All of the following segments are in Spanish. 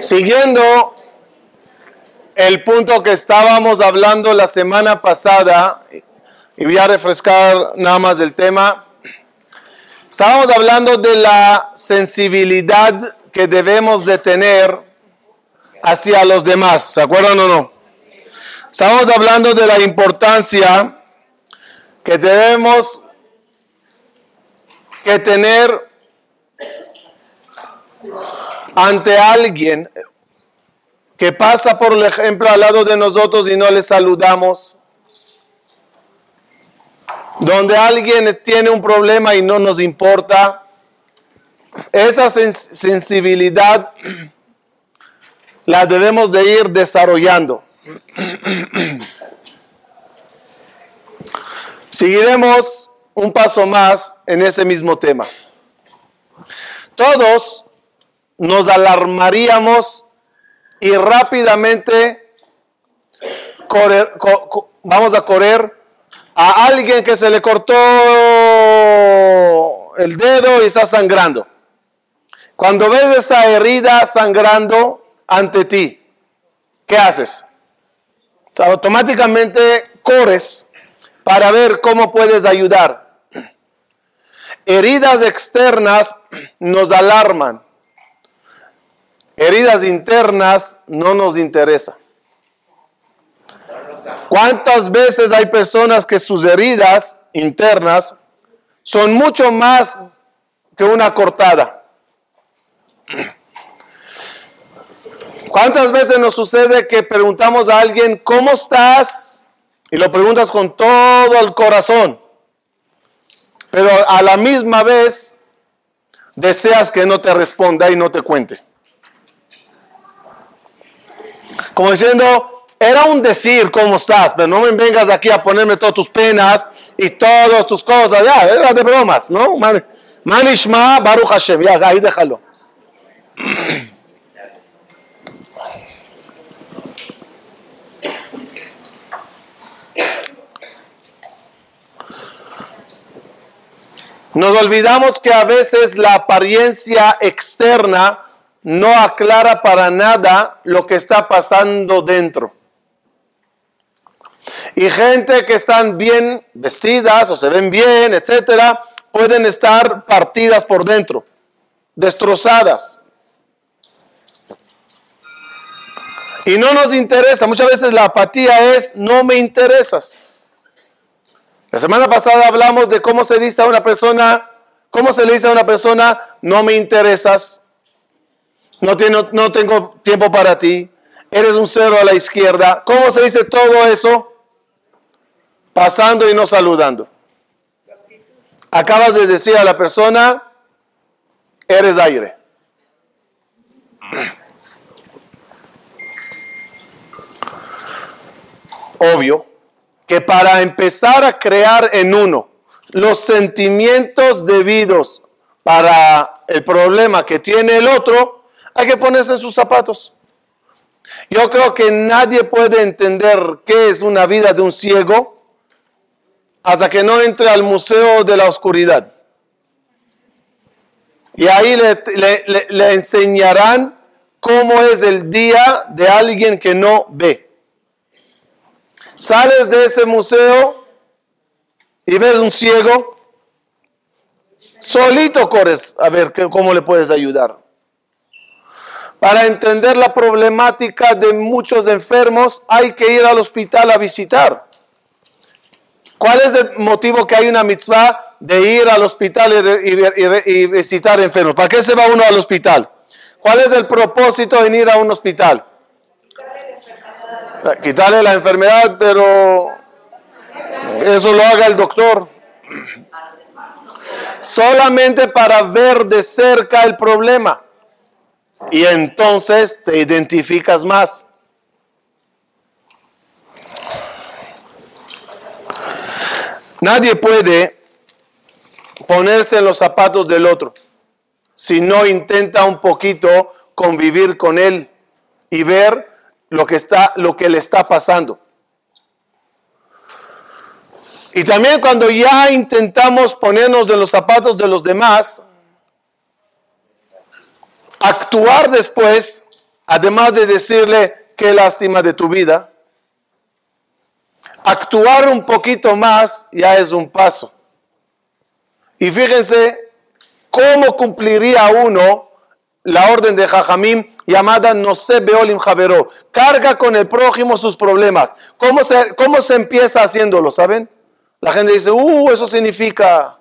Siguiendo el punto que estábamos hablando la semana pasada, y voy a refrescar nada más el tema, estábamos hablando de la sensibilidad que debemos de tener hacia los demás, ¿se acuerdan o no? Estamos hablando de la importancia que debemos que tener ante alguien que pasa por el ejemplo al lado de nosotros y no le saludamos, donde alguien tiene un problema y no nos importa, esa sensibilidad la debemos de ir desarrollando. Seguiremos un paso más en ese mismo tema. Todos nos alarmaríamos y rápidamente vamos a correr a alguien que se le cortó el dedo y está sangrando. Cuando ves esa herida sangrando ante ti, ¿qué haces? automáticamente corres para ver cómo puedes ayudar. Heridas externas nos alarman. Heridas internas no nos interesa. ¿Cuántas veces hay personas que sus heridas internas son mucho más que una cortada? ¿Cuántas veces nos sucede que preguntamos a alguien, ¿cómo estás? Y lo preguntas con todo el corazón. Pero a la misma vez deseas que no te responda y no te cuente. Como diciendo, era un decir cómo estás, pero no me vengas aquí a ponerme todas tus penas y todas tus cosas. Ya, era de bromas, ¿no? Manishma Baruch Hashem, ya, ahí déjalo. Nos olvidamos que a veces la apariencia externa no aclara para nada lo que está pasando dentro. Y gente que están bien vestidas o se ven bien, etcétera, pueden estar partidas por dentro, destrozadas. Y no nos interesa. Muchas veces la apatía es no me interesas. La semana pasada hablamos de cómo se dice a una persona, cómo se le dice a una persona, no me interesas, no, no tengo tiempo para ti, eres un cero a la izquierda. ¿Cómo se dice todo eso? Pasando y no saludando. Acabas de decir a la persona, eres aire. Obvio que para empezar a crear en uno los sentimientos debidos para el problema que tiene el otro, hay que ponerse en sus zapatos. Yo creo que nadie puede entender qué es una vida de un ciego hasta que no entre al museo de la oscuridad. Y ahí le, le enseñarán cómo es el día de alguien que no ve. Sales de ese museo y ves un ciego, solito corres a ver cómo le puedes ayudar. Para entender la problemática de muchos enfermos hay que ir al hospital a visitar. ¿Cuál es el motivo que hay una mitzvah de ir al hospital y, y visitar enfermos? ¿Para qué se va uno al hospital? ¿Cuál es el propósito de ir a un hospital? quitarle la enfermedad, pero eso lo haga el doctor. Solamente para ver de cerca el problema. Y entonces te identificas más. Nadie puede ponerse en los zapatos del otro si no intenta un poquito convivir con él y ver lo que, está, lo que le está pasando. Y también cuando ya intentamos ponernos de los zapatos de los demás, Actuar después, además de decirle qué lástima de tu vida, actuar un poquito más ya es un paso. Y fíjense cómo cumpliría uno la orden de Jajamim llamada no se beolim javero. Carga con el prójimo sus problemas. ¿Cómo se, ¿Cómo se empieza haciéndolo? ¿Saben? La gente dice, uh, eso significa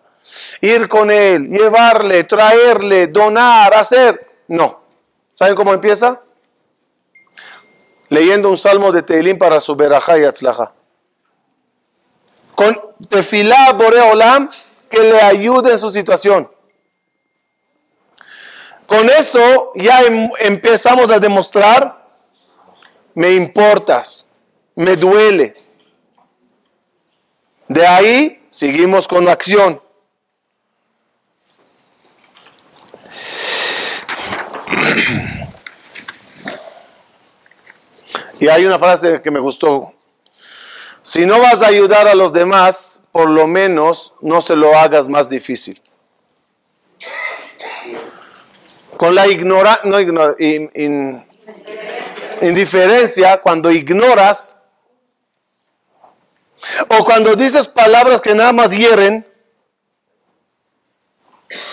ir con él, llevarle, traerle, donar, hacer. No. ¿Saben cómo empieza? Leyendo un salmo de Teilim para su verajá y atzlaja. Con tefilá boreolam que le ayude en su situación. Con eso ya em, empezamos a demostrar, me importas, me duele. De ahí seguimos con acción. Hay una frase que me gustó. Si no vas a ayudar a los demás, por lo menos no se lo hagas más difícil. Con la ignora, no indiferencia, cuando ignoras o cuando dices palabras que nada más hieren,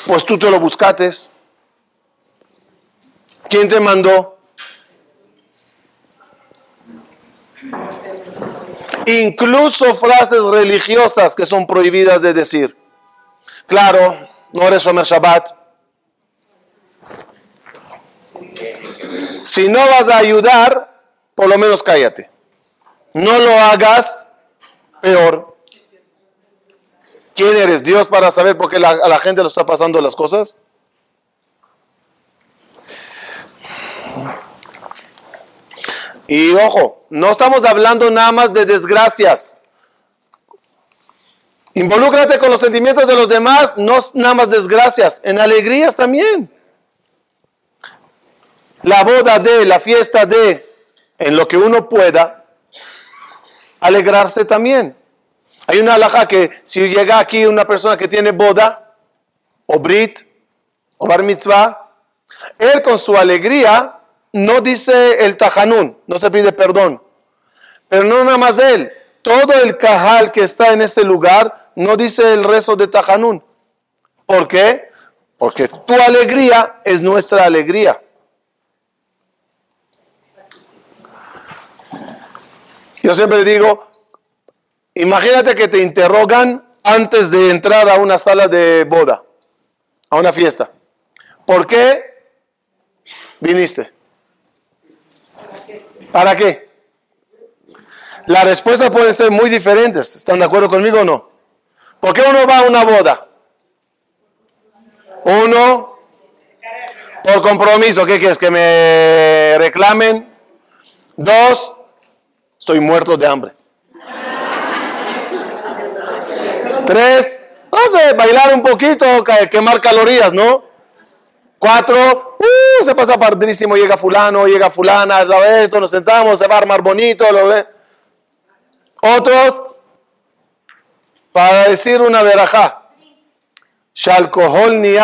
pues tú te lo buscates. ¿Quién te mandó? Incluso frases religiosas que son prohibidas de decir. Claro, no eres Omer Shabbat. Si no vas a ayudar, por lo menos cállate. No lo hagas peor. ¿Quién eres? ¿Dios para saber por qué a la gente le está pasando las cosas? Y ojo, no estamos hablando nada más de desgracias. Involúcrate con los sentimientos de los demás, no nada más desgracias, en alegrías también. La boda de, la fiesta de, en lo que uno pueda, alegrarse también. Hay una alhaja que si llega aquí una persona que tiene boda, o brit, o bar mitzvah, él con su alegría no dice el tajanún, no se pide perdón. Pero no nada más él, todo el cajal que está en ese lugar no dice el rezo de tajanún. ¿Por qué? Porque tu alegría es nuestra alegría. Yo siempre digo, imagínate que te interrogan antes de entrar a una sala de boda, a una fiesta. ¿Por qué viniste? ¿Para qué? La respuesta puede ser muy diferentes. ¿Están de acuerdo conmigo o no? ¿Por qué uno va a una boda? Uno, por compromiso. ¿Qué quieres? ¿Que me reclamen? Dos, estoy muerto de hambre. Tres, no sé, bailar un poquito, quemar calorías, ¿no? Cuatro, uh, se pasa padrísimo, llega fulano, llega fulana, lo esto, nos sentamos, se va a armar bonito, lo ve. Otros, para decir una verajá, Shalkohol ni.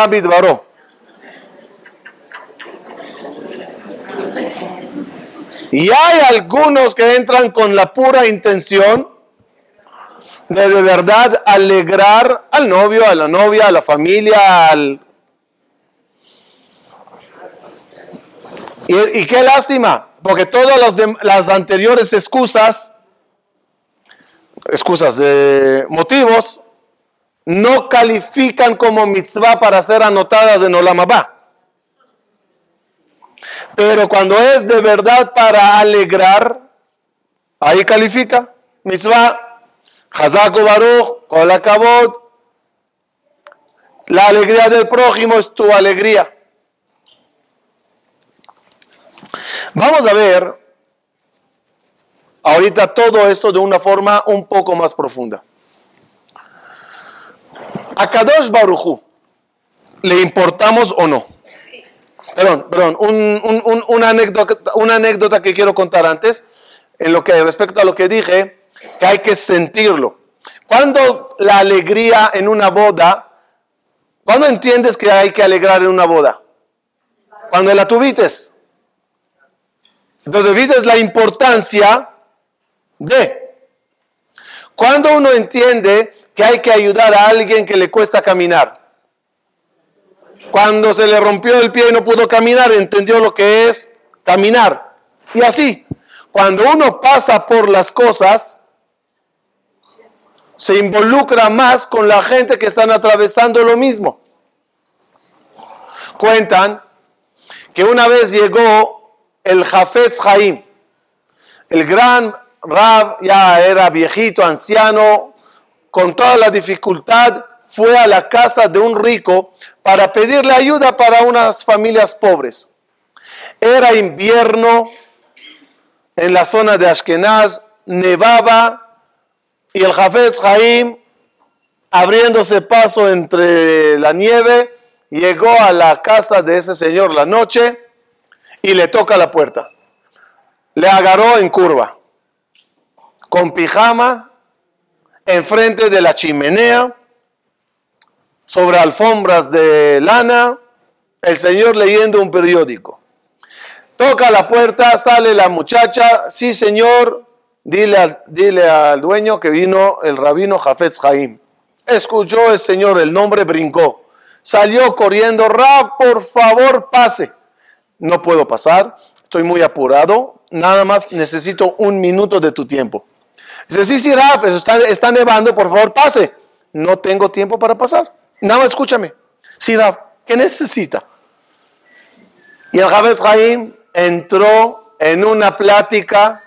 Y hay algunos que entran con la pura intención de de verdad alegrar al novio, a la novia, a la familia, al Y, qué lástima, porque todas las, anteriores excusas, excusas de motivos, no califican como mitzvah para ser anotadas en Olamabá. Pero cuando es de verdad para alegrar, ahí califica mitzvah, Hazaku Baruch, Kolakabot. La alegría del prójimo es tu alegría. Vamos a ver ahorita todo esto de una forma un poco más profunda. A Kadosh Baruchu, ¿le importamos o no? Perdón, perdón, una, anécdota, que quiero contar antes, en lo que respecta a lo que dije, que hay que sentirlo. Cuando la alegría en una boda, ¿cuándo entiendes que hay que alegrar en una boda? cuando la tuvites. Entonces, viste la importancia de. Cuando uno entiende que hay que ayudar a alguien que le cuesta caminar. Cuando se le rompió el pie y no pudo caminar, entendió lo que es caminar. Y así, cuando uno pasa por las cosas, se involucra más con la gente que están atravesando lo mismo. Cuentan que una vez llegó el Jafetz Haim, el gran Rab, ya era viejito, anciano, con toda la dificultad, fue a la casa de un rico para pedirle ayuda para unas familias pobres. Era invierno en la zona de Ashkenaz, nevaba y el Jafetz Haim, abriéndose paso entre la nieve, llegó a la casa de ese señor la noche y le toca la puerta. Le agarró en curva, con pijama, enfrente de la chimenea, sobre alfombras de lana, el señor leyendo un periódico. Toca la puerta, sale la muchacha, sí señor, dile al, dile al dueño que vino el rabino Jafetz Haim. Escuchó el señor, el nombre brincó. Salió corriendo, Rab, por favor, pase. No puedo pasar, estoy muy apurado, nada más necesito un minuto de tu tiempo. Dice, sí, sí, Rab, está, está nevando, por favor, pase. No tengo tiempo para pasar. Nada más escúchame. Sí, Rab, ¿qué necesita? Y el Jafetz Haim entró en una plática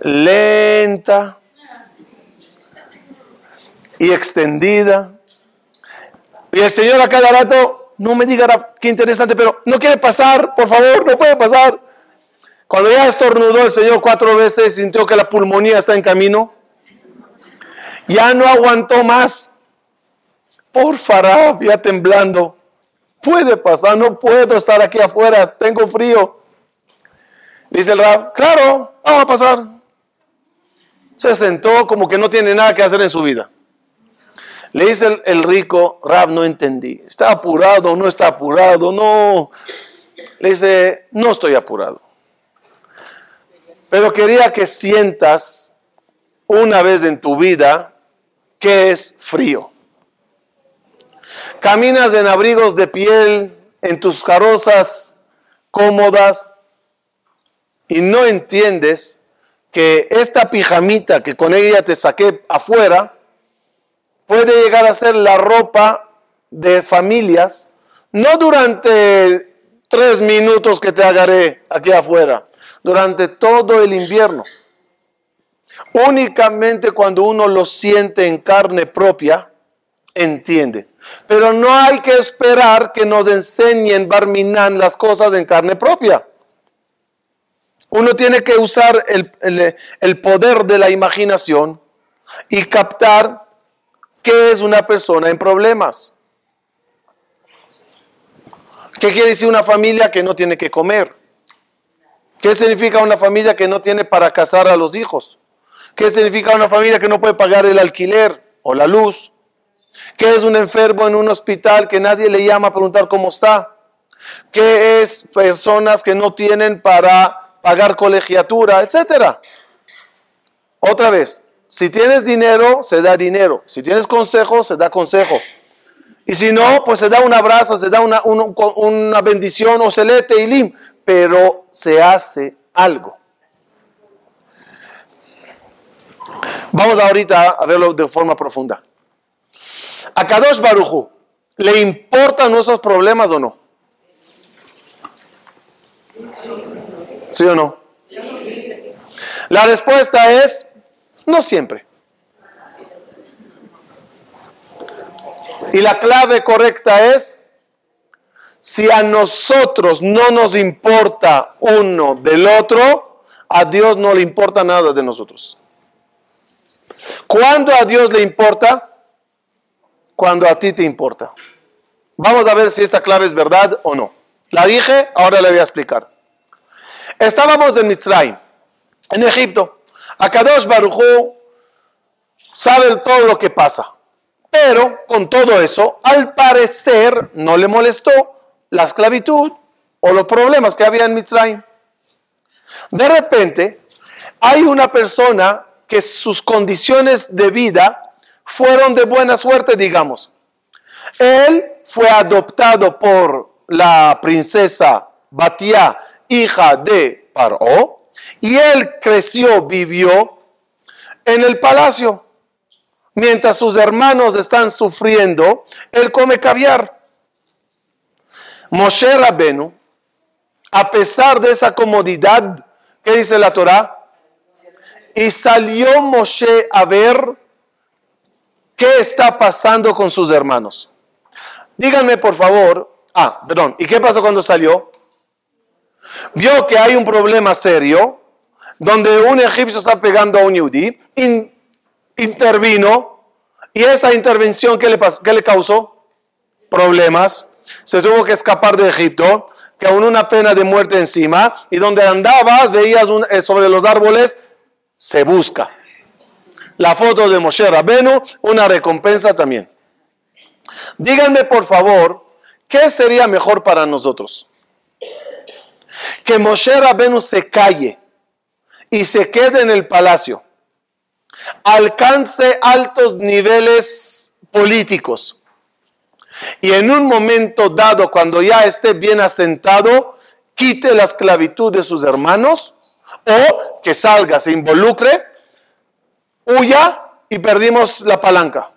lenta y extendida y el Señor a cada rato, no me diga qué interesante, pero no quiere pasar, por favor, no puede pasar. Cuando ya estornudó el Señor cuatro veces, sintió que la pulmonía está en camino. Ya no aguantó más. Por favor, ya temblando. Puede pasar, no puedo estar aquí afuera, tengo frío. Dice el rab, claro, vamos a pasar. Se sentó como que no tiene nada que hacer en su vida. Le dice el, rico, Rab, no entendí. ¿Está apurado no está apurado? No. Le dice, no estoy apurado. Pero quería que sientas una vez en tu vida que es frío. Caminas en abrigos de piel, en tus carrozas cómodas y no entiendes que esta pijamita que con ella te saqué afuera puede llegar a ser la ropa de familias, no durante tres minutos que te agarré aquí afuera, durante todo el invierno. Únicamente cuando uno lo siente en carne propia, entiende. Pero no hay que esperar que nos enseñen Barminan las cosas en carne propia. Uno tiene que usar el, el poder de la imaginación y captar ¿Qué es una persona en problemas? ¿Qué quiere decir una familia que no tiene que comer? ¿Qué significa una familia que no tiene para casar a los hijos? ¿Qué significa una familia que no puede pagar el alquiler o la luz? ¿Qué es un enfermo en un hospital que nadie le llama a preguntar cómo está? ¿Qué es personas que no tienen para pagar colegiatura, etcétera? Otra vez, si tienes dinero, se da dinero. Si tienes consejo, se da consejo. Y si no, pues se da un abrazo, se da una, bendición o celete y lim. Pero se hace algo. Vamos ahorita a verlo de forma profunda. A Kadosh Baruchu, ¿le importan nuestros problemas o no? ¿Sí o no? La respuesta es no siempre. Y la clave correcta es, si a nosotros no nos importa uno del otro, a Dios no le importa nada de nosotros. ¿Cuándo a Dios le importa? Cuando a ti te importa. Vamos a ver si esta clave es verdad o no. La dije, ahora le voy a explicar. Estábamos en Mitzrayim, en Egipto. Akadosh Barujú sabe todo lo que pasa. Pero con todo eso, al parecer no le molestó la esclavitud o los problemas que había en Mitzrayim. De repente, hay una persona que sus condiciones de vida fueron de buena suerte, digamos. Él fue adoptado por la princesa Batia, hija de Paró, y él creció, vivió en el palacio. Mientras sus hermanos están sufriendo, él come caviar. Moshe Rabenu, a pesar de esa comodidad, ¿qué dice la Torah? Y salió Moshe a ver qué está pasando con sus hermanos. Díganme por favor, ah, perdón, ¿y qué pasó cuando salió? Vio que hay un problema serio, donde un egipcio está pegando a un yudí, intervino, y esa intervención, ¿qué le? ¿qué le causó? Problemas. Se tuvo que escapar de Egipto, que aún una pena de muerte encima, y donde andabas, veías eh, sobre los árboles, se busca. La foto de Moshe Rabenu, una recompensa también. Díganme por favor, ¿qué sería mejor para nosotros? Que Moshe Rabenu se calle y se quede en el palacio, alcance altos niveles políticos y en un momento dado, cuando ya esté bien asentado, quite la esclavitud de sus hermanos o que salga, se involucre, huya y perdimos la palanca.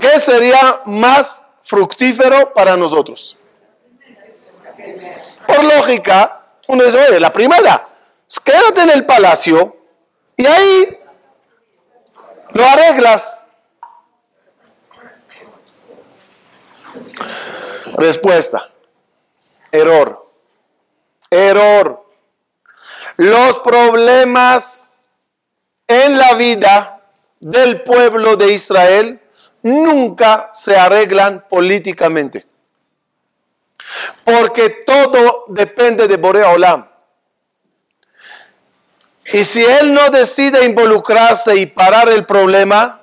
¿Qué sería más fructífero para nosotros? Por lógica, uno dice, oye, la primera, quédate en el palacio y ahí lo arreglas. Respuesta, error, error. Los problemas en la vida del pueblo de Israel nunca se arreglan políticamente. Porque todo depende de Borea Olam. Y si él no decide involucrarse y parar el problema,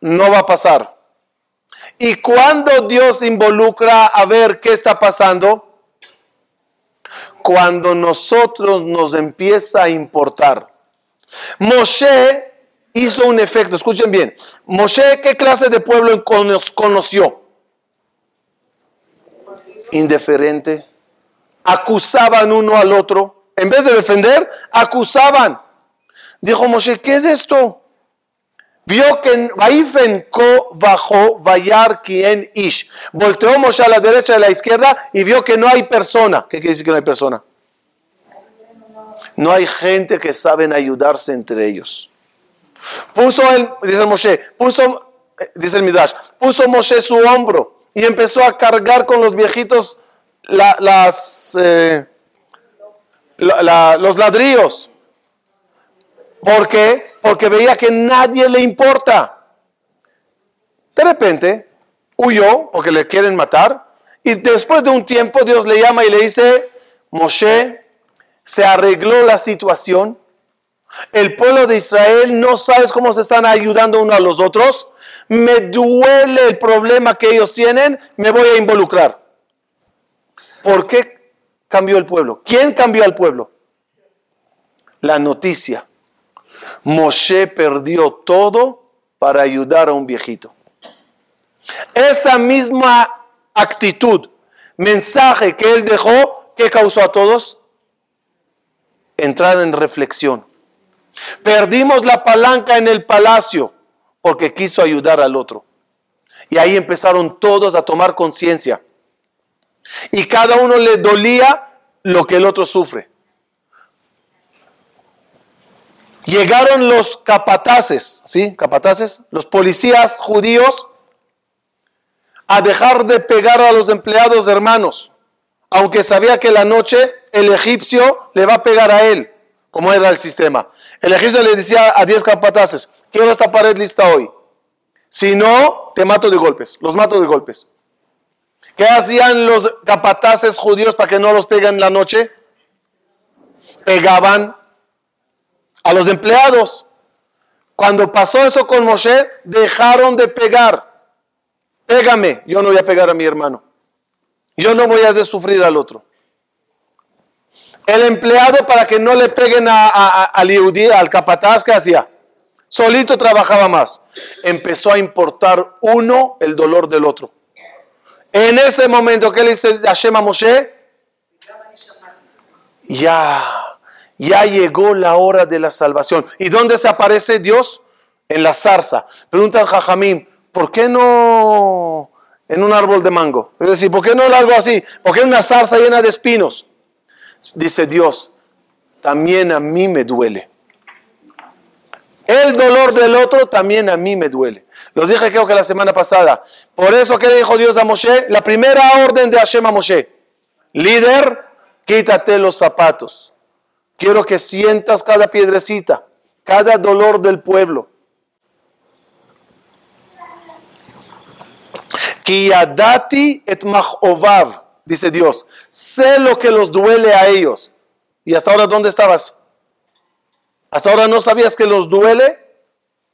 no va a pasar. Y cuando Dios involucra a ver qué está pasando, cuando nosotros nos empieza a importar. Moshe hizo un efecto. Escuchen bien. Moshe, ¿qué clase de pueblo conoció? Indiferente. Acusaban uno al otro. En vez de defender, acusaban. Dijo Moshe, ¿qué es esto? Vio que Vaifenko bajó Vayar quien Ish. Volteó Moshe a la derecha y a la izquierda y vio que no hay persona. ¿Qué quiere decir que no hay persona? No hay gente que saben ayudarse entre ellos. Puso el, dice Moshe, puso, eh, dice el Midrash, puso Moshe su hombro y empezó a cargar con los viejitos las, eh, los ladrillos. ¿Por qué? Porque veía que nadie le importa. De repente huyó porque le quieren matar y después de un tiempo Dios le llama y le dice, Moshe, se arregló la situación el pueblo de Israel no sabes cómo se están ayudando unos a los otros. Me duele el problema que ellos tienen, me voy a involucrar. ¿Por qué cambió el pueblo? ¿Quién cambió al pueblo? La noticia. Moshe perdió todo para ayudar a un viejito. Esa misma actitud, mensaje que él dejó, ¿qué causó a todos? Entrar en reflexión. Perdimos la palanca en el palacio porque quiso ayudar al otro. Y ahí empezaron todos a tomar conciencia. Y cada uno le dolía lo que el otro sufre. Llegaron los capataces, ¿sí? Capataces, los policías judíos a dejar de pegar a los empleados hermanos, aunque sabía que la noche el egipcio le va a pegar a él como era el sistema. El egipcio le decía a 10 capataces, quiero esta pared lista hoy. Si no, te mato de golpes, los mato de golpes. ¿Qué hacían los capataces judíos para que no los peguen la noche? Pegaban a los empleados. Cuando pasó eso con Moshe, dejaron de pegar. pégame, yo no voy a pegar a mi hermano. Yo no voy a sufrir al otro. El empleado para que no le peguen al al capataz, ¿qué hacía? Solito trabajaba más. Empezó a importar uno el dolor del otro. En ese momento, ¿qué le dice Hashem a Moshe? Ya, ya llegó la hora de la salvación. ¿Y dónde se aparece Dios? En la zarza. Pregunta al Jajamín, ¿por qué no en un árbol de mango? Es decir, ¿por qué no algo así? ¿Por qué una zarza llena de espinos? Dice Dios, también a mí me duele. El dolor del otro también a mí me duele. Los dije creo que la semana pasada. Por eso que le dijo Dios a Moshe, la primera orden de Hashem a Moshe, líder, quítate los zapatos. Quiero que sientas cada piedrecita, cada dolor del pueblo. Kiyadati et dice Dios, sé lo que los duele a ellos. ¿Y hasta ahora dónde estabas? ¿Hasta ahora no sabías que los duele?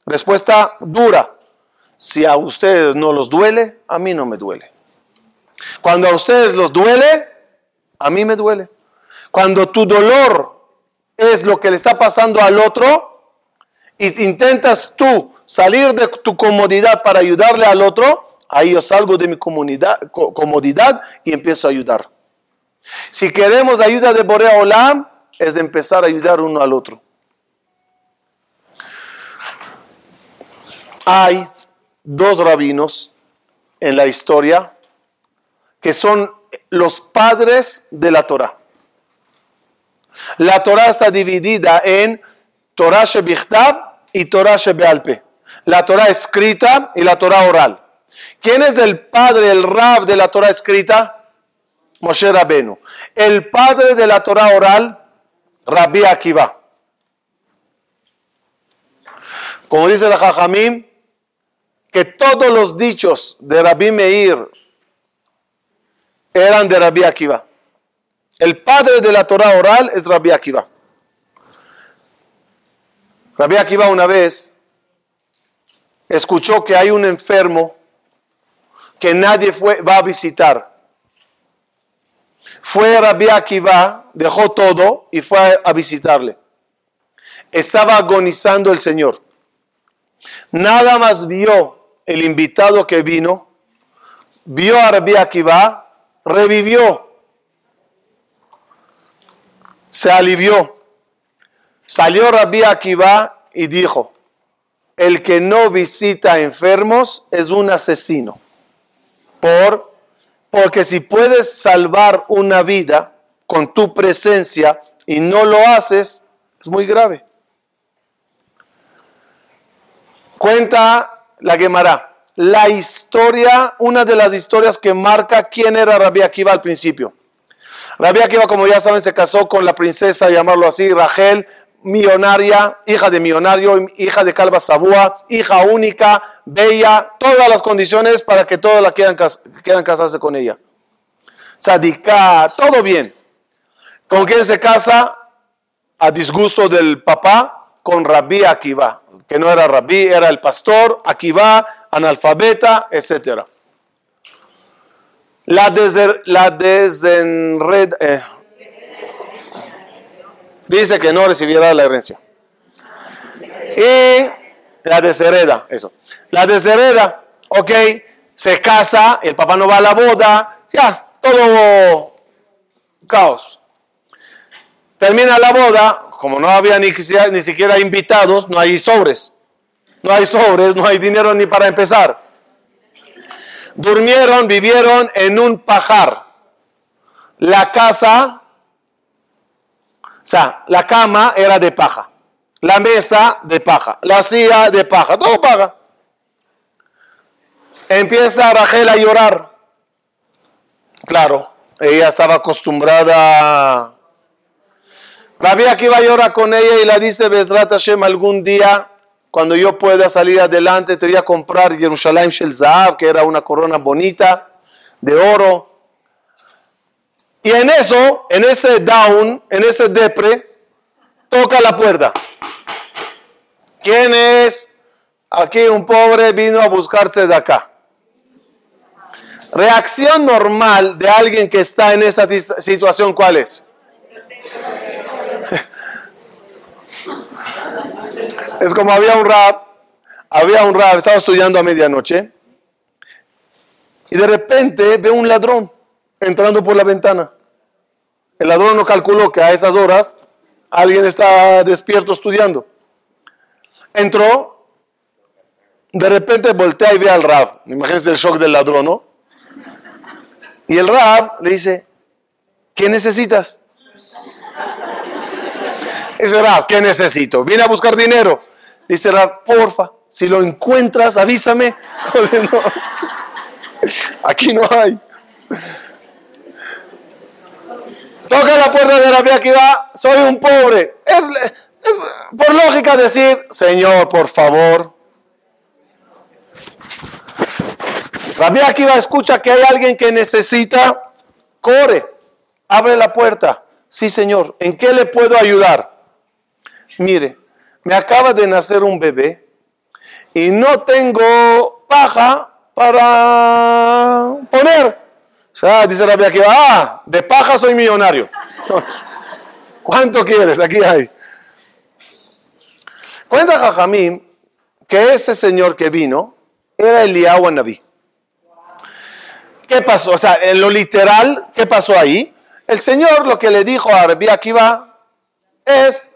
Respuesta dura. Si a ustedes no los duele, a mí no me duele. Cuando a ustedes los duele, a mí me duele. Cuando tu dolor es lo que le está pasando al otro y intentas tú salir de tu comodidad para ayudarle al otro, ahí yo salgo de mi comodidad y empiezo a ayudar. Si queremos ayuda de Borea Olam, es de empezar a ayudar uno al otro. Hay dos rabinos en la historia que son los padres de la Torah. La Torah está dividida en Torah Shebichtav y Torah Shebealpe. La Torah escrita y la Torah oral. ¿Quién es el padre, el rab de la Torah escrita? Moshe Rabenu. El padre de la Torah oral, Rabbi Akiva. Como dice la Jajamim, que todos los dichos de Rabbi Meir eran de Rabbi Akiva. El padre de la Torah oral es Rabbi Akiva. Rabbi Akiva una vez escuchó que hay un enfermo que nadie fue, va a visitar. Fue Rabbi Akiva, dejó todo y fue a visitarle. Estaba agonizando el Señor. Nada más vio el invitado que vino, vio a Rabbi Akiva, revivió, se alivió. Salió Rabbi Akiva y dijo, el que no visita enfermos es un asesino. Por, porque si puedes salvar una vida con tu presencia y no lo haces, es muy grave. Cuenta la Gemara. La historia, una de las historias que marca quién era Rabbi Akiva al principio. Rabbi Akiva, como ya saben, se casó con la princesa, llamarlo así, Rachel, millonaria, hija de millonario, hija de Calva Sabúa, hija única, bella, todas las condiciones para que todos la quieran, casarse con ella. Sadika, todo bien. ¿Con quién se casa? A disgusto del papá, con Rabbi Akiva que no era rabí, era el pastor, aquí va, analfabeta, etc. La, deser, la desenred, eh, dice que no recibiera la herencia. Y la deshereda, eso. La deshereda, ok, se casa, el papá no va a la boda, ya, todo caos. Termina la boda, como no había ni, ni siquiera invitados, no hay sobres. No hay sobres, no hay dinero ni para empezar. Durmieron, vivieron en un pajar. La casa, o sea, la cama era de paja. La mesa de paja. La silla de paja. Todo paja. Empieza Rachel a llorar. Claro, ella estaba acostumbrada Rabbi Akiva llora con ella y la dice, Bezrat Hashem, algún día, cuando yo pueda salir adelante, te voy a comprar Jerusalén Shel Zahab, que era una corona bonita de oro. Y en eso, en ese down, en ese depre, toca la puerta. ¿Quién es? Aquí un pobre vino a buscarse de acá. Reacción normal de alguien que está en esa situación, ¿cuál es? Es como había un rap, había un rap, estaba estudiando a medianoche y de repente ve un ladrón entrando por la ventana. El ladrón no calculó que a esas horas alguien está despierto estudiando. Entró, de repente voltea y ve al rap. Imagínense el shock del ladrón, ¿no? Y el rap le dice, ¿qué necesitas? Dice Rab, ¿qué necesito? Viene a buscar dinero. Dice Rab, porfa, si lo encuentras, avísame. aquí no hay. Toca la puerta de Rabbi Akiva, soy un pobre. Es, por lógica decir, Señor, por favor. Rabbi Akiva escucha que hay alguien que necesita, corre, abre la puerta. Sí, Señor, ¿en qué le puedo ayudar? Mire, me acaba de nacer un bebé y no tengo paja para poner. O sea, dice la que ah, de paja soy millonario. ¿Cuánto quieres? Aquí hay. Cuenta Jajamín que ese señor que vino era Eliyahu Naví. ¿Qué pasó? O sea, en lo literal, ¿qué pasó ahí? El Señor lo que le dijo a Rabbi Akiva es,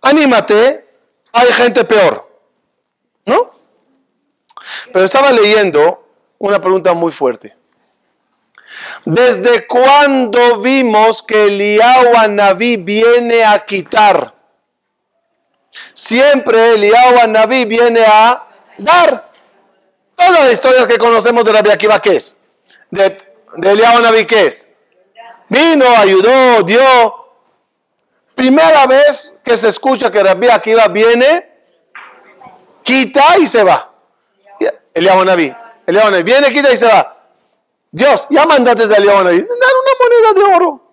anímate, hay gente peor. ¿No? Pero estaba leyendo una pregunta muy fuerte. ¿Desde cuándo vimos que Eliyahu Naví viene a quitar? Siempre Eliyahu Naví viene a dar. Todas las historias que conocemos de Rabbi Akiva, ¿qué es? De, de Eliyahu Naví, ¿qué es? Vino, ayudó, dio. Primera vez que se escucha que Rabbi Akiva viene, quita y se va. Eliyahu Naví. Viene, quita y se va. Dios, ya mandaste a Eliyahu Naví. Dar una moneda de oro.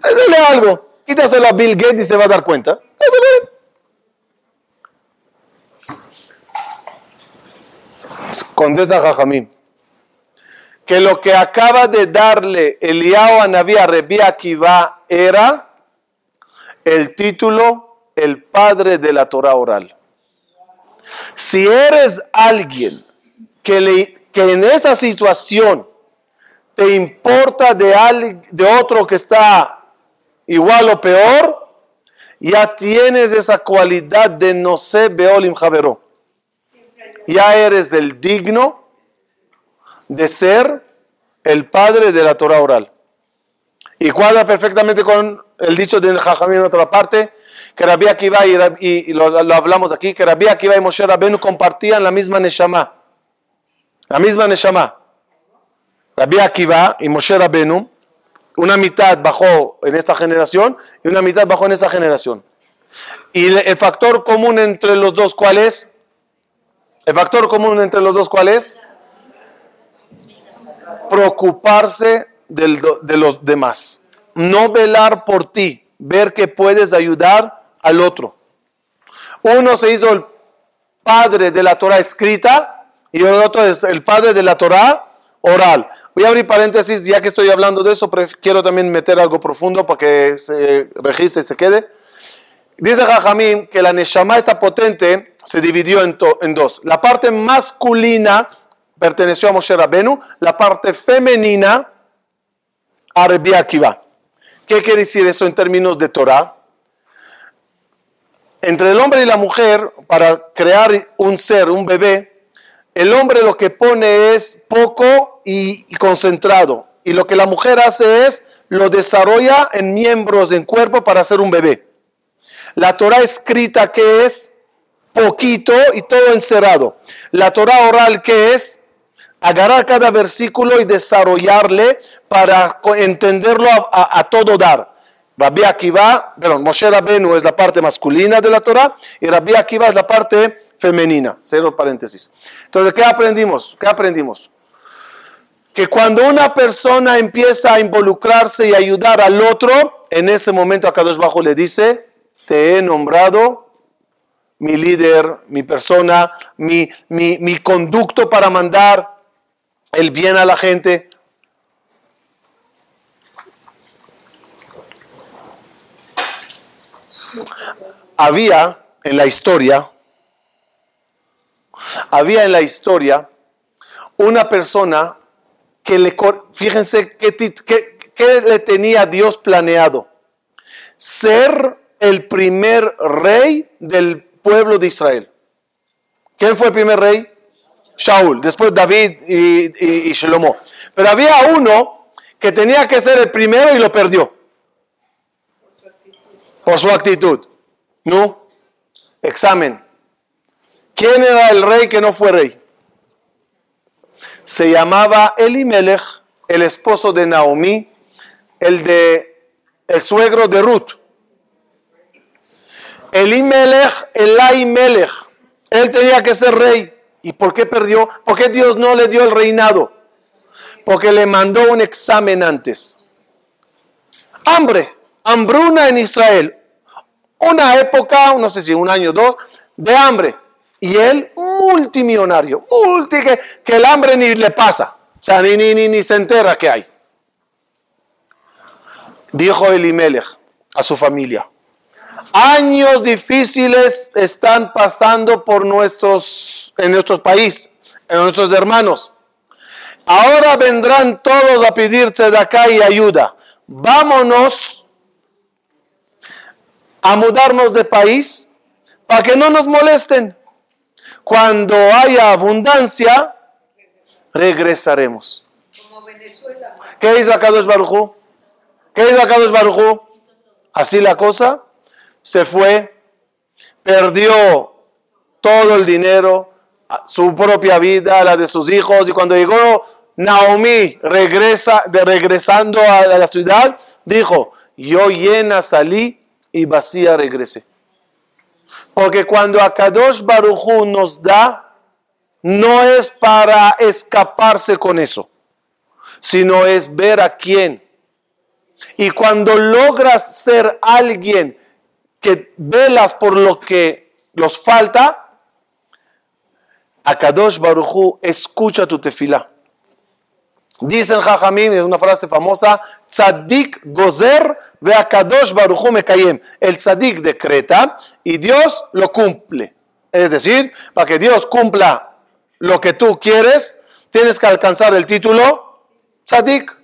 Dale algo. Quítaselo a Bill Gates y se va a dar cuenta. Contesta Jajamín que lo que acaba de darle Eliyahu a Naví a Akiva era el título El Padre de la Torah oral. Si eres alguien que, le, que en esa situación te importa de, de otro que está igual o peor, ya tienes esa cualidad de no ser Beolim Javero. Ya eres el digno de ser el padre de la Torah oral. Y cuadra perfectamente con el dicho de Jajamín en otra parte, que Rabbi Akiva y, lo, hablamos aquí, que Rabbi Akiva y Moshe Rabenu compartían la misma Neshama. La misma Neshama. Rabbi Akiva y Moshe Rabenu, una mitad bajó en esta generación y una mitad bajó en esta generación. Y el factor común entre los dos, ¿cuál es? El factor común entre los dos, ¿cuál es? Preocuparse de los demás. No velar por ti, ver que puedes ayudar al otro. Uno se hizo el padre de la Torah escrita y el otro es el padre de la Torah oral. Voy a abrir paréntesis, ya que estoy hablando de eso, quiero también meter algo profundo para que se registre y se quede. Dice Jajamín que la Neshama, esta potente, se dividió en, en dos. La parte masculina perteneció a Moshe Rabenu, la parte femenina a Akiva. ¿Qué quiere decir eso en términos de Torah? Entre el hombre y la mujer, para crear un ser, un bebé, el hombre lo que pone es poco y, concentrado. Y lo que la mujer hace es lo desarrolla en miembros, en cuerpo para hacer un bebé. La Torah escrita que es poquito y todo encerrado. La Torah oral que es agarrar cada versículo y desarrollarle para entenderlo a, todo dar. Rabbi Akiva, perdón, Moshe Rabenu es la parte masculina de la Torah y Rabbi Akiva es la parte femenina. Cero paréntesis. Entonces, ¿qué aprendimos? ¿Qué aprendimos? Que cuando una persona empieza a involucrarse y ayudar al otro, en ese momento a Kadosh Bajo le dice, te he nombrado mi líder, mi persona, mi, mi, mi conducto para mandar, el bien a la gente. Había en la historia, había en la historia una persona que le, fíjense qué, qué le tenía Dios planeado. Ser el primer rey del pueblo de Israel. ¿Quién fue el primer rey? Shaul, después David y, y, Pero había uno que tenía que ser el primero y lo perdió. Por su actitud. ¿No? Examen. ¿Quién era el rey que no fue rey? Se llamaba Elimelech, el esposo de Naomi, el de el suegro de Ruth. Elimelech, Elaimelech. Él tenía que ser rey. ¿Y por qué perdió? ¿Por qué Dios no le dio el reinado? Porque le mandó un examen antes. Hambre, hambruna en Israel. Una época, no sé si un año o dos, de hambre. Y él, multimillonario, multi, que, el hambre ni le pasa. O sea, ni, ni, ni, se entera que hay. Dijo Elimelech a su familia, años difíciles están pasando por nuestros, en nuestro país, en nuestros hermanos. Ahora vendrán todos a pedirse de acá y ayuda. Vámonos a mudarnos de país para que no nos molesten. Cuando haya abundancia, regresaremos. ¿Qué hizo acá dos? ¿Qué hizo acá dos? Así la cosa se fue, perdió todo el dinero, su propia vida, la de sus hijos, y cuando llegó Naomi regresa, de regresando a la ciudad, dijo, yo llena salí y vacía regresé. Porque cuando Akadosh Baruchu nos da, no es para escaparse con eso, sino es ver a quién. Y cuando logras ser alguien que velas por lo que los falta, Akadosh Baruchu escucha tu tefila. Dicen Jajamim, es una frase famosa, Tzadik gozer ve Akadosh Baruchu mekayem. El tzadik decreta y Dios lo cumple. Es decir, para que Dios cumpla lo que tú quieres, tienes que alcanzar el título tzadik.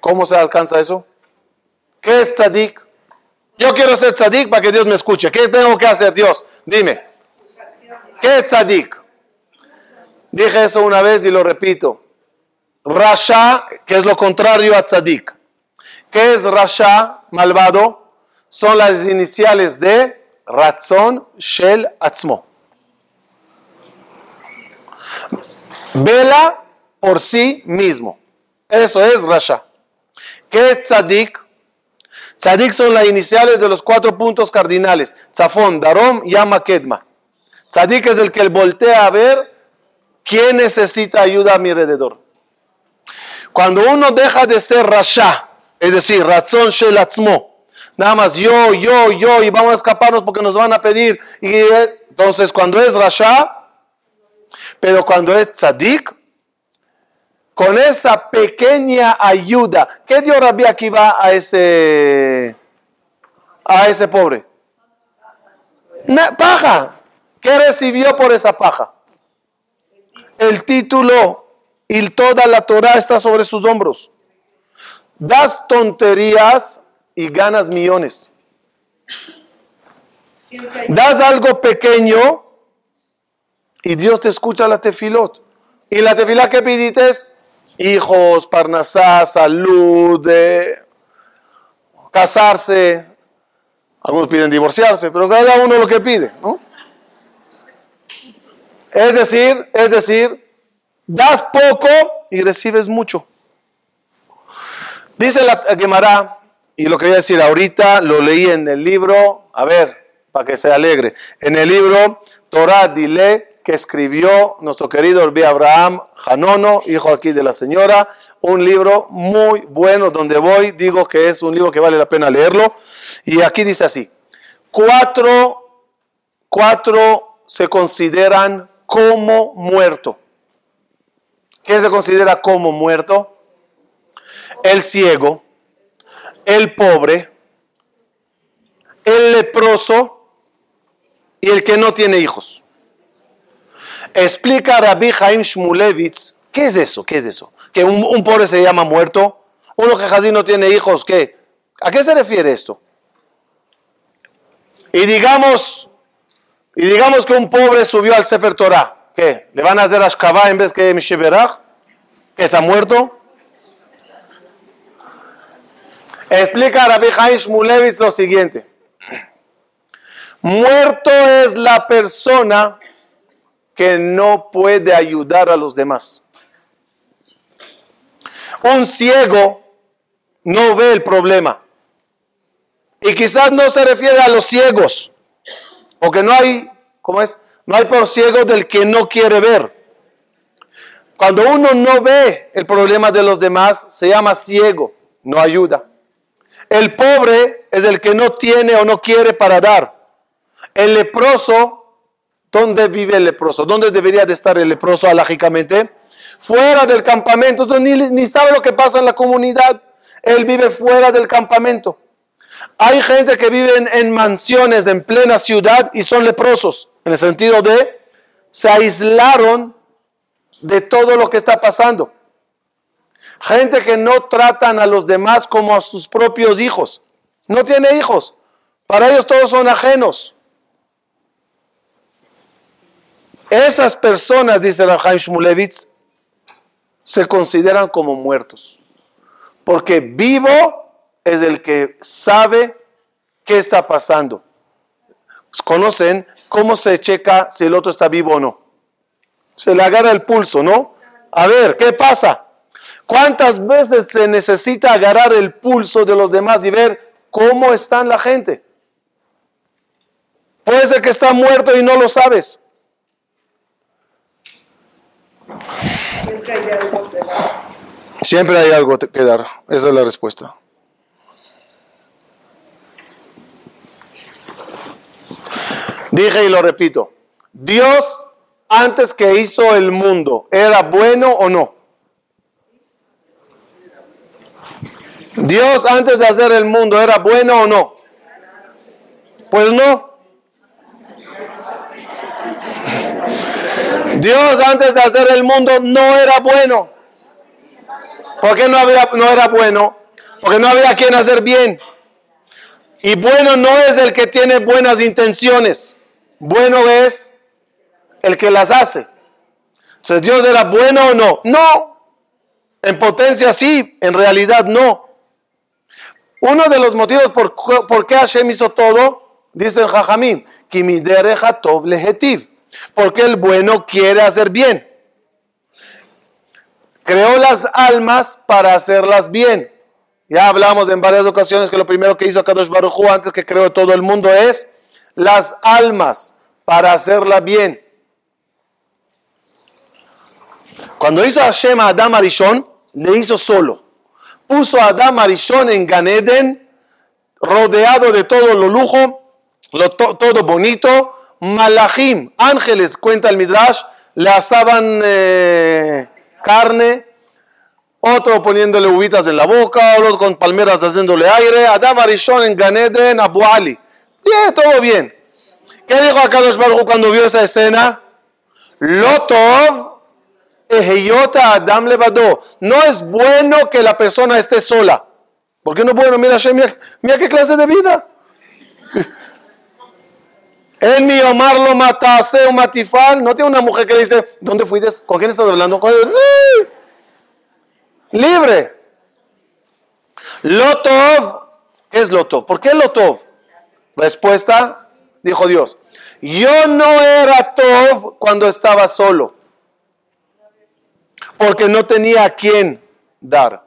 ¿Cómo se alcanza eso? ¿Qué es tzadik? Yo quiero ser tzadik para que Dios me escuche. ¿Qué tengo que hacer, Dios? Dime. ¿Qué es tzadik? Dije eso una vez y lo repito. Rasha, que es lo contrario a tzadik. ¿Qué es Rasha, malvado? Son las iniciales de Ratzon Shel Atzmo. Vela por sí mismo. Eso es Rasha. ¿Qué es tzadik? Tzadik son las iniciales de los cuatro puntos cardinales. Zafón, Darom, Yama, Kedma. Tzadik es el que voltea a ver quién necesita ayuda a mi alrededor. Cuando uno deja de ser Rasha, es decir, Razón Shelatzmo, nada más yo, yo, yo, y vamos a escaparnos porque nos van a pedir. Y entonces, cuando es Rasha, pero cuando es Tzadik, con esa pequeña ayuda. ¿Qué dio Rabbi Akiva a ese, a ese pobre? paja. ¿Qué recibió por esa paja? El título y toda la Torah está sobre sus hombros. Das tonterías y ganas millones. Das algo pequeño y Dios te escucha la tefilot. Y la tefilá que pidites hijos, parnasá, salud, casarse. Algunos piden divorciarse, pero cada uno lo que pide, ¿no? Es decir, es decir, das poco y recibes mucho. Dice la Gemara, y lo que voy a decir ahorita, lo leí en el libro, a ver, para que se alegre, en el libro Torah Dile que escribió nuestro querido Orbi Abraham Hanono, hijo aquí de la señora, un libro muy bueno, donde voy, digo que es un libro que vale la pena leerlo, y aquí dice así, cuatro, cuatro se consideran como muerto. ¿quién se considera como muerto? El ciego, el pobre, el leproso y el que no tiene hijos. Explica Rabbi Haim Shmulevitz, ¿qué es eso? ¿Qué es eso? Que un, pobre se llama muerto, uno que casi no tiene hijos, ¿qué? ¿A qué se refiere esto? Y digamos, y digamos que un pobre subió al Sefer Torah, ¿qué? ¿Le van a hacer Ashkabah en vez que Misheberach? ¿Que está muerto? Explica Rabbi Haim Shmulevitz lo siguiente. Muerto es la persona que no puede ayudar a los demás. Un ciego no ve el problema. Y quizás no se refiere a los ciegos, porque no hay, ¿cómo es? No hay por ciego del que no quiere ver. Cuando uno no ve el problema de los demás, se llama ciego, no ayuda. El pobre es el que no tiene o no quiere para dar. El leproso ¿Dónde vive el leproso? ¿Dónde debería de estar el leproso alágicamente? Fuera del campamento. Entonces ni, sabe lo que pasa en la comunidad. Él vive fuera del campamento. Hay gente que vive en, mansiones en plena ciudad y son leprosos. En el sentido de se aislaron de todo lo que está pasando. Gente que no tratan a los demás como a sus propios hijos. No tiene hijos. Para ellos todos son ajenos. Esas personas, dice Rabhaim Shmulevitz, se consideran como muertos. Porque vivo es el que sabe qué está pasando. Conocen cómo se checa si el otro está vivo o no. Se le agarra el pulso, ¿no? A ver, ¿qué pasa? ¿Cuántas veces se necesita agarrar el pulso de los demás y ver cómo está la gente? Puede ser que está muerto y no lo sabes. Siempre hay algo que dar. Esa es la respuesta. Dije y lo repito. Dios, antes que hizo el mundo, ¿era bueno o no? Dios, antes de hacer el mundo, ¿era bueno o no? Pues no. Dios antes de hacer el mundo no era bueno. ¿Por qué no, había, no era bueno? Porque no había quien hacer bien. Y bueno no es el que tiene buenas intenciones. Bueno es el que las hace. Entonces, ¿Dios era bueno o no? No. En potencia sí, en realidad no. Uno de los motivos por, por qué Hashem hizo todo, dice el Jajamim, porque el bueno quiere hacer bien. Creó las almas para hacerlas bien. Ya hablamos en varias ocasiones que lo primero que hizo Kadosh Baruj Hu antes que creó todo el mundo es las almas para hacerla bien. Cuando hizo Hashem a Adam Arishon, le hizo solo. Puso a Adam Arishon en Ganeden, rodeado de todo lo lujo, lo todo bonito, malachim, ángeles, cuenta el Midrash, le asaban eh, carne, otro poniéndole uvitas en la boca, otro con palmeras haciéndole aire, Adam Arishon en Ganeden, Abu Ali. Bien, todo bien. ¿Qué dijo acá Baruch cuando vio esa escena? Lotov eheyota Adam levado. No es bueno que la persona esté sola. ¿Por qué no bueno? Mira, mira, mira qué clase de vida. En mi Omar lo matase un matifal. No tiene una mujer que le dice, ¿dónde fuiste? ¿Con quién estás hablando? Libre. Lotov. ¿Qué es Lotov? ¿Por qué Lotov? Respuesta, dijo Dios. Yo no era Tov cuando estaba solo. Porque no tenía a quién dar.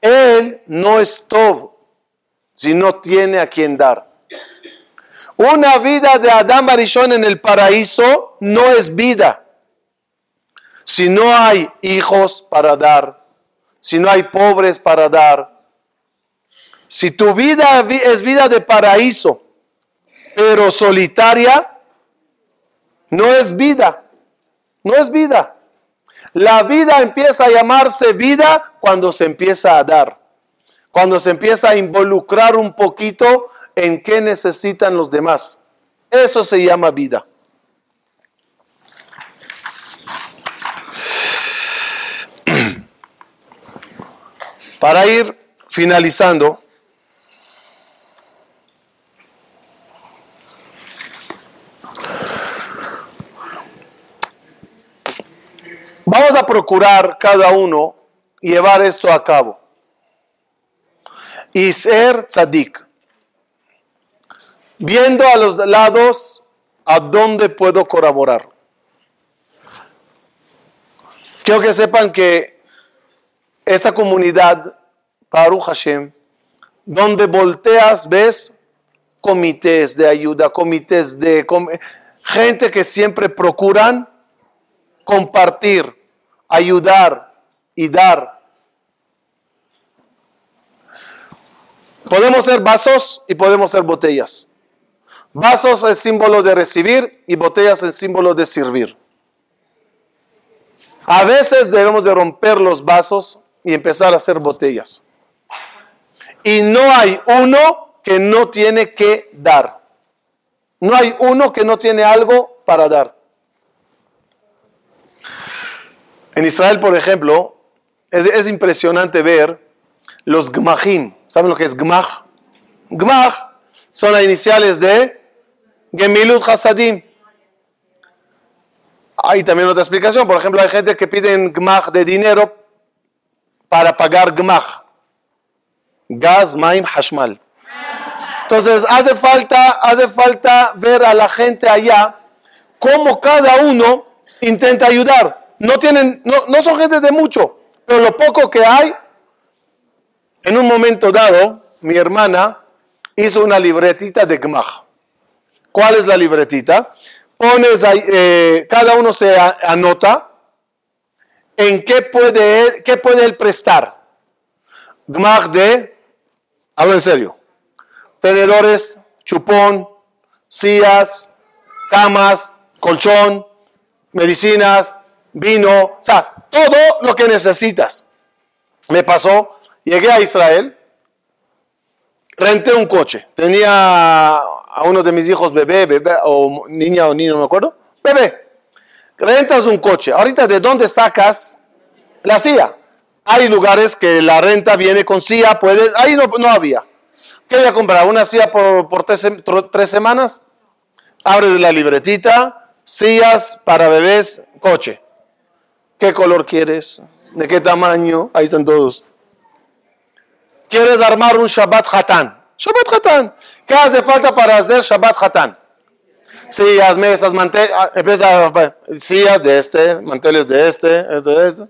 Él no es Tov si no tiene a quién dar. Una vida de Adán Barishon en el paraíso no es vida. Si no hay hijos para dar, si no hay pobres para dar, si tu vida es vida de paraíso, pero solitaria, no es vida, no es vida. La vida empieza a llamarse vida cuando se empieza a dar, cuando se empieza a involucrar un poquito en qué necesitan los demás. Eso se llama vida. Para ir finalizando, vamos a procurar cada uno llevar esto a cabo y ser tzadik, viendo a los lados a dónde puedo colaborar. Quiero que sepan que esta comunidad, Baruch Hashem, donde volteas, ves comités de ayuda, comités de gente que siempre procuran compartir, ayudar y dar. Podemos ser vasos y podemos ser botellas. Vasos es símbolo de recibir y botellas es símbolo de servir. A veces debemos de romper los vasos y empezar a hacer botellas. Y no hay uno que no tiene que dar. No hay uno que no tiene algo para dar. En Israel, por ejemplo, es, impresionante ver los gmachim. ¿Saben lo que es gmach? Gmach son las iniciales de Gemilut Hasadim. Hay también otra explicación. Por ejemplo, hay gente que piden gmach de dinero para pagar gmach. Gas, maim, hashmal. Entonces, hace falta, hace falta ver a la gente allá cómo cada uno intenta ayudar. No, tienen, no, no son gente de mucho, pero lo poco que hay, en un momento dado, mi hermana hizo una libretita de gmach. ¿Cuál es la libretita? Pones ahí, eh, cada uno se anota en qué puede él, qué puede él prestar. Gmach de, hablo en serio, tenedores, chupón, sillas, camas, colchón, medicinas, vino, o sea, todo lo que necesitas. Me pasó, llegué a Israel, renté un coche, tenía a uno de mis hijos bebé, bebé, o niña o niño, no me acuerdo, bebé rentas un coche. Ahorita, ¿de dónde sacas la silla? Hay lugares que la renta viene con silla, puedes, ahí no, no había. ¿Qué voy a comprar? ¿Una silla por, por tres, tres, semanas? Abres la libretita, sillas para bebés, coche. ¿Qué color quieres? ¿De qué tamaño? Ahí están todos. ¿Quieres armar un Shabbat Hatán? Shabbat Hatán. ¿Qué hace falta para hacer Shabbat Hatán? sillas, mesas, manteles, ah, empieza sillas de este, manteles de este, de este.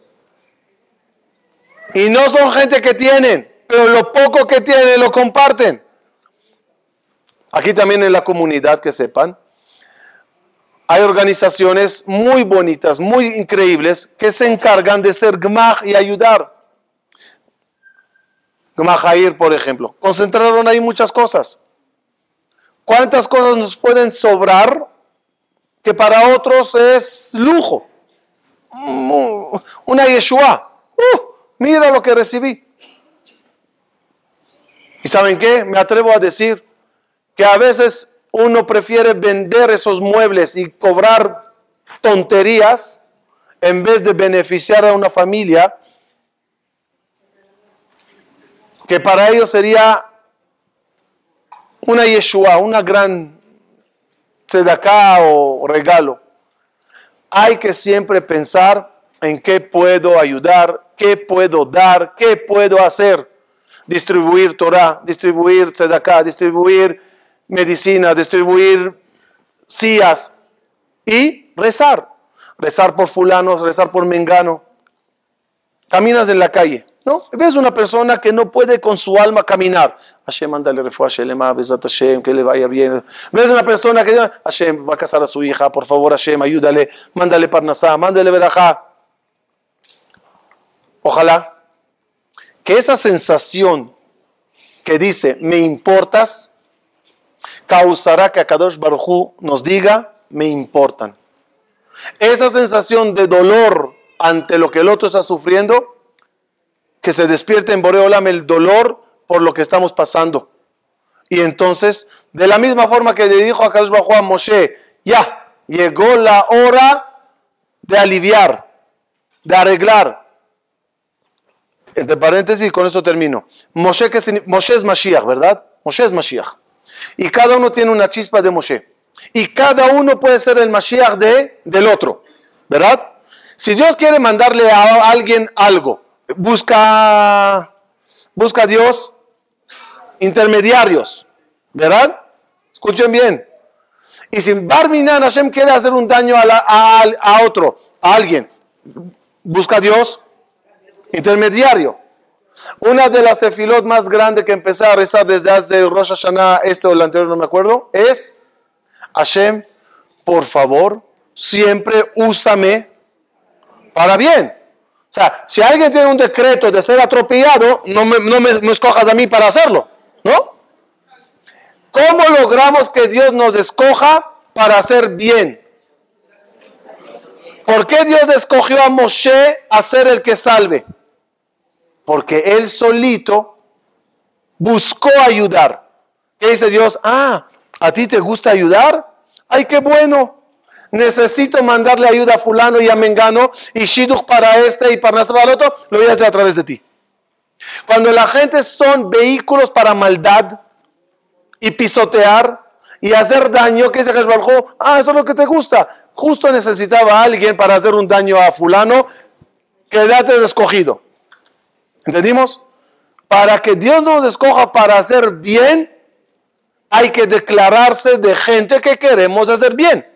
Y no son gente que tienen, pero lo poco que tienen lo comparten. Aquí también en la comunidad, que sepan, hay organizaciones muy bonitas, muy increíbles, que se encargan de ser gmach y ayudar. Gmahair, por ejemplo. Concentraron ahí muchas cosas. ¿Cuántas cosas nos pueden sobrar que para otros es lujo? Una Yeshua. Uh, mira lo que recibí. ¿Y saben qué? Me atrevo a decir que a veces uno prefiere vender esos muebles y cobrar tonterías en vez de beneficiar a una familia que para ellos sería una Yeshua, una gran tzedakah o regalo. Hay que siempre pensar en qué puedo ayudar, qué puedo dar, qué puedo hacer. Distribuir Torah, distribuir tzedakah, distribuir medicina, distribuir sillas y rezar. Rezar por fulanos, rezar por mengano. Caminas en la calle Ves una persona que no puede con su alma caminar. Hashem, mándale Shelema, besat Hashem, que le vaya bien. Ves una persona que dice, Hashem, va a casar a su hija, por favor, Hashem, ayúdale, mándale parnasá, mándale verajá. Ojalá que esa sensación que dice, me importas, causará que Akadosh Baruj nos diga, me importan. Esa sensación de dolor ante lo que el otro está sufriendo, que se despierte en Boreolam el dolor por lo que estamos pasando. Y entonces, de la misma forma que le dijo a Kadosh Bajo a Moshe, ya, llegó la hora de aliviar, de arreglar. Entre paréntesis, con esto termino. Moshe, Moshe es Mashiach, ¿verdad? Moshe es Mashiach. Y cada uno tiene una chispa de Moshe. Y cada uno puede ser el Mashiach de, del otro, ¿verdad? Si Dios quiere mandarle a alguien algo, busca, busca a Dios intermediarios, ¿verdad? Escuchen bien. Y si Barminan Hashem quiere hacer un daño a, a, otro, a alguien, busca a Dios intermediario. Una de las tefilot más grandes que empecé a rezar desde hace Rosh Hashanah, este o el anterior, no me acuerdo, es Hashem, por favor, siempre úsame para bien. O sea, si alguien tiene un decreto de ser atropellado, no me, no me, escojas a mí para hacerlo, ¿no? ¿Cómo logramos que Dios nos escoja para hacer bien? ¿Por qué Dios escogió a Moshe a ser el que salve? Porque él solito buscó ayudar. ¿Qué dice Dios? Ah, ¿a ti te gusta ayudar? Ay, qué bueno necesito mandarle ayuda a fulano y a mengano y shidduch para este y para el otro, lo voy a hacer a través de ti. Cuando la gente son vehículos para maldad y pisotear y hacer daño, ¿qué dice Jesús Ah, eso es lo que te gusta. Justo necesitaba a alguien para hacer un daño a fulano, que date escogido. ¿Entendimos? Para que Dios nos escoja para hacer bien, hay que declararse de gente que queremos hacer bien.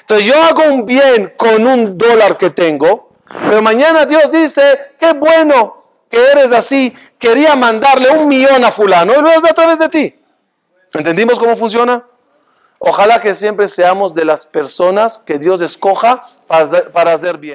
Entonces yo hago un bien con un dólar que tengo, pero mañana Dios dice, qué bueno que eres así, quería mandarle un millón a fulano y lo hace a través de ti. ¿Entendimos cómo funciona? Ojalá que siempre seamos de las personas que Dios escoja para para hacer bien.